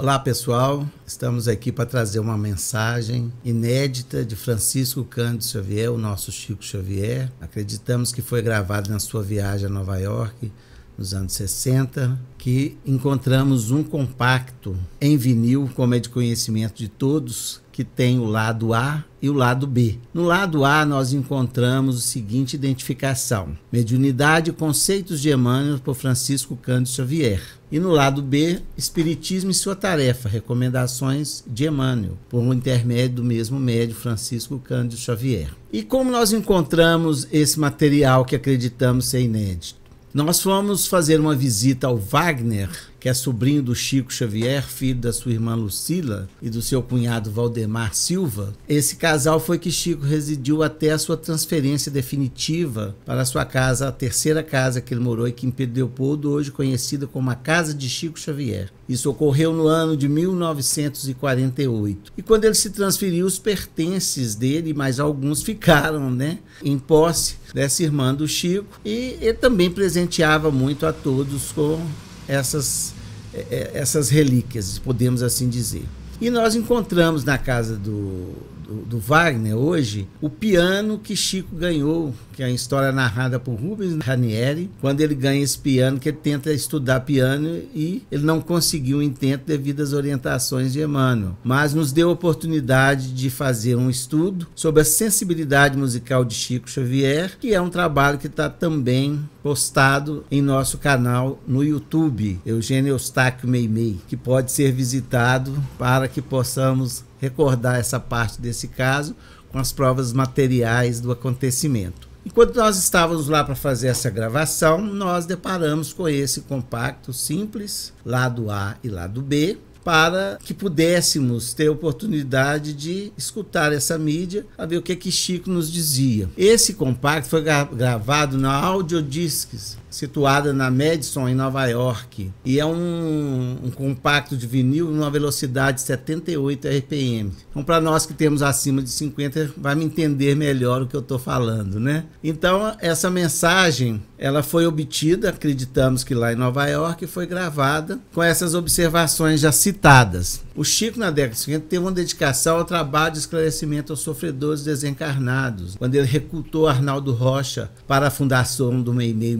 Olá pessoal, estamos aqui para trazer uma mensagem inédita de Francisco Cândido Xavier, o nosso Chico Xavier. Acreditamos que foi gravado na sua viagem a Nova York nos anos 60, que encontramos um compacto em vinil, como é de conhecimento de todos, que tem o lado A e o lado B. No lado A, nós encontramos o seguinte identificação: Mediunidade e conceitos de Emmanuel por Francisco Cândido Xavier. E no lado B, Espiritismo e sua tarefa, recomendações de Emmanuel, por um intermédio do mesmo médio Francisco Cândido Xavier. E como nós encontramos esse material que acreditamos ser inédito? Nós fomos fazer uma visita ao Wagner, que é sobrinho do Chico Xavier, filho da sua irmã Lucila e do seu cunhado Valdemar Silva. Esse casal foi que Chico residiu até a sua transferência definitiva para a sua casa, a terceira casa que ele morou aqui em Pedro Leopoldo, hoje conhecida como a Casa de Chico Xavier. Isso ocorreu no ano de 1948. E quando ele se transferiu, os pertences dele, mais alguns ficaram, né, em posse dessa irmã do Chico, e ele também presenteava muito a todos com essas, é, é, essas relíquias, podemos assim dizer. E nós encontramos na casa do, do, Wagner hoje o piano que Chico ganhou, que é a história narrada por Rubens Ranieri, quando ele ganha esse piano, que ele tenta estudar piano e ele não conseguiu o intento devido às orientações de Emmanuel, mas nos deu a oportunidade de fazer um estudo sobre a sensibilidade musical de Chico Xavier, que é um trabalho que está também postado em nosso canal no YouTube, Eugênio Eustáquio Meimei, que pode ser visitado para que possamos recordar essa parte desse caso com as provas materiais do acontecimento. Enquanto nós estávamos lá para fazer essa gravação, nós deparamos com esse compacto simples, lado A e lado B, para que pudéssemos ter oportunidade de escutar essa mídia, a ver o que que Chico nos dizia. Esse compacto foi gravado na Audiodiscs, situada na Madison, em Nova York. E é um, um compacto de vinil numa velocidade de 78 RPM. Então, para nós que temos acima de 50, vai me entender melhor o que eu estou falando, né? Então, essa mensagem, ela foi obtida, acreditamos que lá em Nova York, foi gravada com essas observações já citadas. O Chico, na década de 50, teve uma dedicação ao trabalho de esclarecimento aos sofredores desencarnados, quando ele recrutou Arnaldo Rocha para a fundação do Meimei em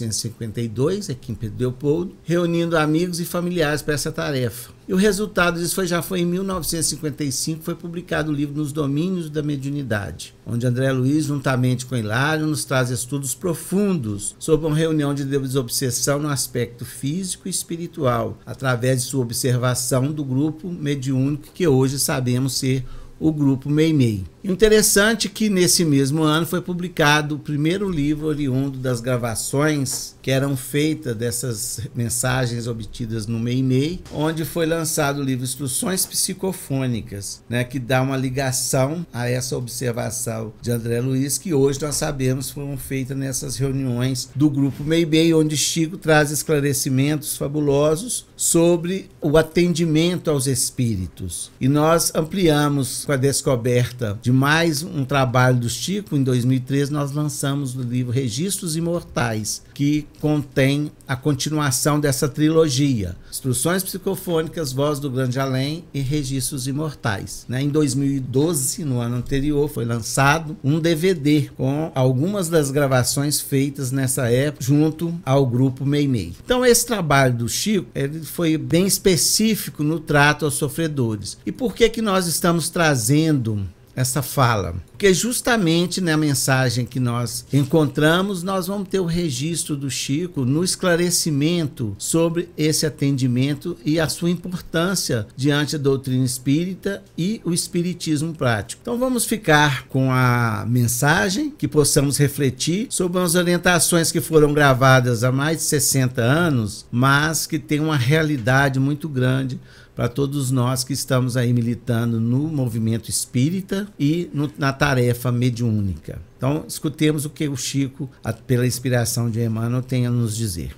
1952, aqui em Pedro Leopoldo, reunindo amigos e familiares para essa tarefa. E o resultado disso foi, já foi em 1955, foi publicado o livro Nos Domínios da Mediunidade, onde André Luiz, juntamente com Hilário, nos traz estudos profundos sobre uma reunião de desobsessão no aspecto físico e espiritual, através de sua observação do grupo mediúnico que hoje sabemos ser o grupo Meimei. Interessante que nesse mesmo ano foi publicado o primeiro livro oriundo das gravações que eram feitas dessas mensagens obtidas no Meimei, onde foi lançado o livro Instruções Psicofônicas, né, que dá uma ligação a essa observação de André Luiz, que hoje nós sabemos foram feitas nessas reuniões do grupo Meimei, onde Chico traz esclarecimentos fabulosos sobre o atendimento aos espíritos. E nós ampliamos com a descoberta de mais um trabalho do Chico, em 2013 nós lançamos o livro Registros Imortais, que contém a continuação dessa trilogia: Instruções Psicofônicas, Voz do Grande Além e Registros Imortais. Né? Em 2012, no ano anterior, foi lançado um DVD com algumas das gravações feitas nessa época junto ao grupo Meimei. Então esse trabalho do Chico ele foi bem específico no trato aos sofredores. E por que que nós estamos trazendo essa fala. Porque justamente na mensagem que nós encontramos, nós vamos ter o registro do Chico no esclarecimento sobre esse atendimento e a sua importância diante da doutrina espírita e o espiritismo prático. Então vamos ficar com a mensagem, que possamos refletir sobre as orientações que foram gravadas há mais de 60 anos, mas que tem uma realidade muito grande para todos nós que estamos aí militando no movimento espírita e no, na tarefa mediúnica. Então, escutemos o que o Chico, a, pela inspiração de Emmanuel, tem a nos dizer.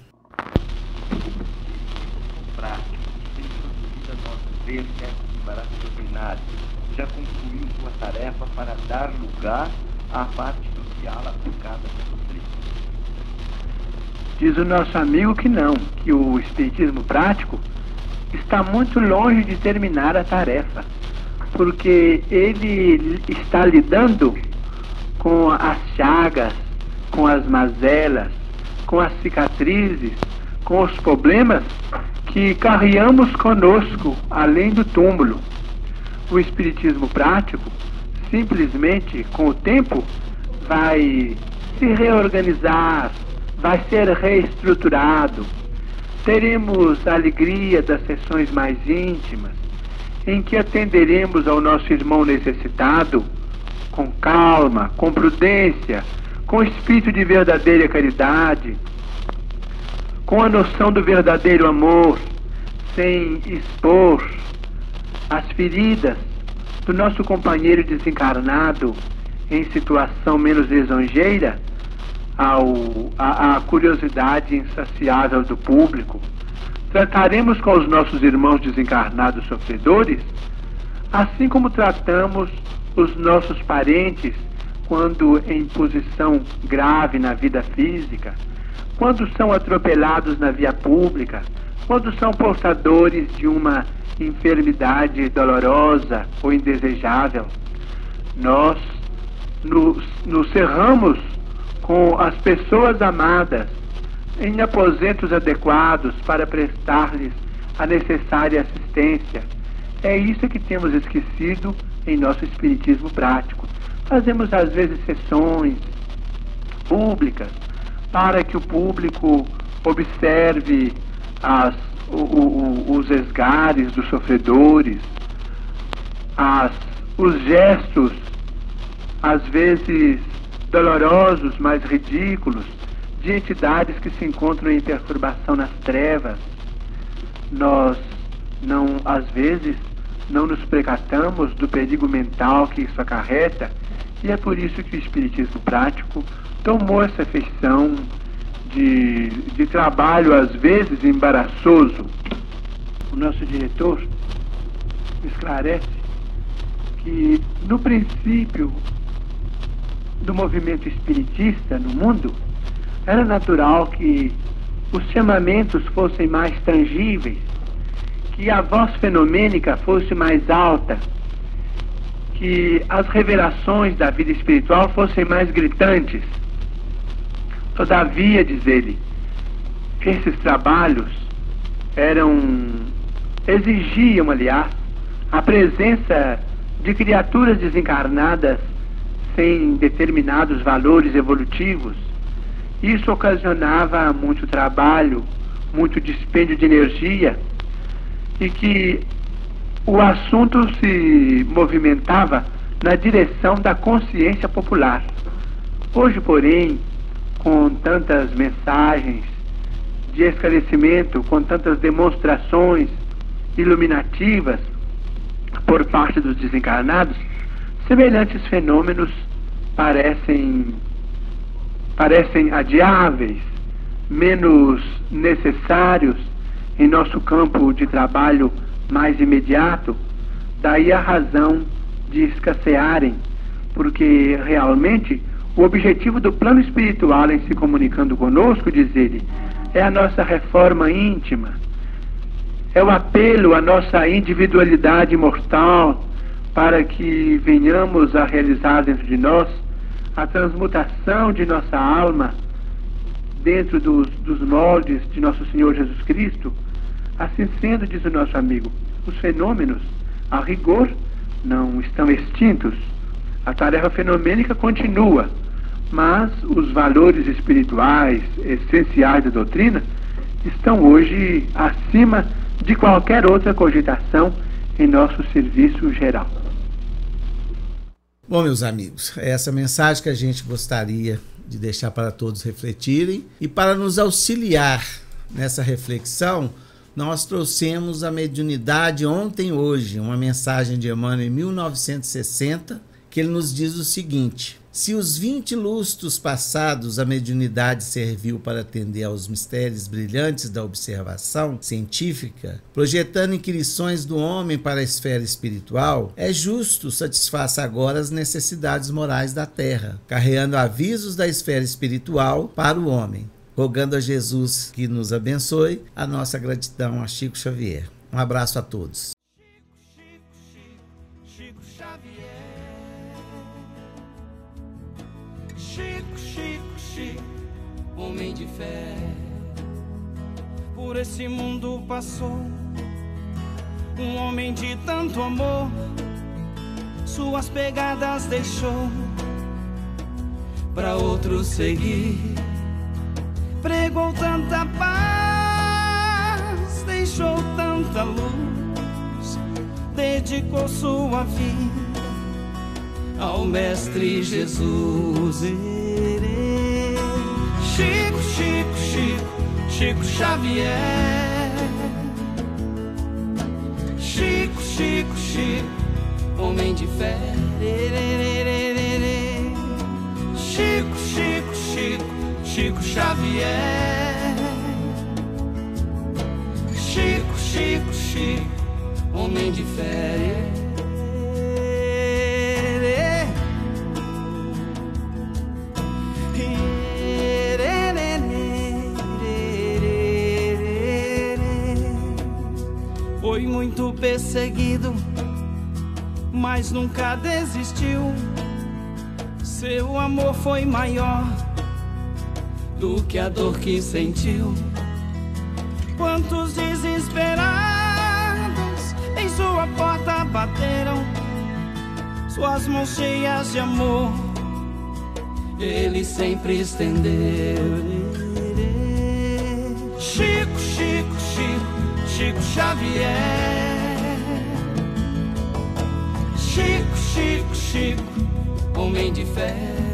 já concluiu sua tarefa para dar lugar à parte social aplicada na doutrina. Diz o nosso amigo que não, que o espiritismo prático está muito longe de terminar a tarefa, porque ele está lidando com as chagas, com as mazelas, com as cicatrizes, com os problemas que carregamos conosco além do túmulo. O Espiritismo prático, simplesmente, com o tempo, vai se reorganizar, vai ser reestruturado. Teremos a alegria das sessões mais íntimas, em que atenderemos ao nosso irmão necessitado com calma, com prudência, com espírito de verdadeira caridade, com a noção do verdadeiro amor, sem expor as feridas do nosso companheiro desencarnado em situação menos lisonjeira ao, a, curiosidade insaciável do público. Trataremos com os nossos irmãos desencarnados sofredores, assim como tratamos os nossos parentes quando em posição grave na vida física, quando são atropelados na via pública, quando são portadores de uma enfermidade dolorosa ou indesejável. Nós nos, nos cerramos com as pessoas amadas em aposentos adequados para prestar-lhes a necessária assistência. É isso que temos esquecido em nosso espiritismo prático. Fazemos às vezes sessões públicas para que o público observe as, o, o, os esgares dos sofredores, as, os gestos, às vezes dolorosos, mas ridículos, de entidades que se encontram em perturbação nas trevas. Nós não, às vezes, não nos precatamos do perigo mental que isso acarreta, e é por isso que o Espiritismo prático tomou essa feição de, de trabalho, às vezes, embaraçoso. O nosso diretor esclarece que, no princípio do movimento espiritista no mundo, era natural que os chamamentos fossem mais tangíveis que a voz fenomênica fosse mais alta, que as revelações da vida espiritual fossem mais gritantes. Todavia, diz ele, esses trabalhos eram exigiam, aliás, a presença de criaturas desencarnadas sem determinados valores evolutivos. Isso ocasionava muito trabalho, muito dispêndio de energia e que o assunto se movimentava na direção da consciência popular. Hoje, porém, com tantas mensagens de esclarecimento, com tantas demonstrações iluminativas por parte dos desencarnados, semelhantes fenômenos parecem parecem adiáveis, menos necessários em nosso campo de trabalho mais imediato, daí a razão de escassearem, porque realmente o objetivo do plano espiritual em se comunicando conosco, diz ele, é a nossa reforma íntima, é o apelo à nossa individualidade mortal para que venhamos a realizar dentro de nós a transmutação de nossa alma dentro dos, dos moldes de nosso Senhor Jesus Cristo Assim sendo, diz o nosso amigo, os fenômenos, a rigor, não estão extintos. A tarefa fenomênica continua, mas os valores espirituais essenciais da doutrina estão hoje acima de qualquer outra cogitação em nosso serviço geral. Bom, meus amigos, é essa mensagem que a gente gostaria de deixar para todos refletirem. E para nos auxiliar nessa reflexão nós trouxemos a mediunidade ontem e hoje, uma mensagem de Emmanuel em 1960, que ele nos diz o seguinte: se os 20 lustros passados a mediunidade serviu para atender aos mistérios brilhantes da observação científica, projetando inquirições do homem para a esfera espiritual, é justo satisfaça agora as necessidades morais da terra, carreando avisos da esfera espiritual para o homem rogando a Jesus que nos abençoe, a nossa gratidão a Chico Xavier. Um abraço a todos. Chico, Chico, Chico Xavier. Chico, Chico, Chico, homem de fé. Por esse mundo passou um homem de tanto amor, suas pegadas deixou para outros seguir. Pregou tanta paz, deixou tanta luz, dedicou sua vida ao Mestre Jesus. Chico, Chico, Chico, Chico Xavier. Chico, Chico, Chico, homem de fé. Chico, Chico, Chico, Chico Xavier. Chico, Chico, Chico, homem de fé. Perseguido, mas nunca desistiu. Seu amor foi maior do que a dor que sentiu. Quantos desesperados em sua porta bateram, suas mãos cheias de amor, ele sempre estendeu. Chico, Chico, Chico. Xavier. Chico, Chico, Chico, homem de fé.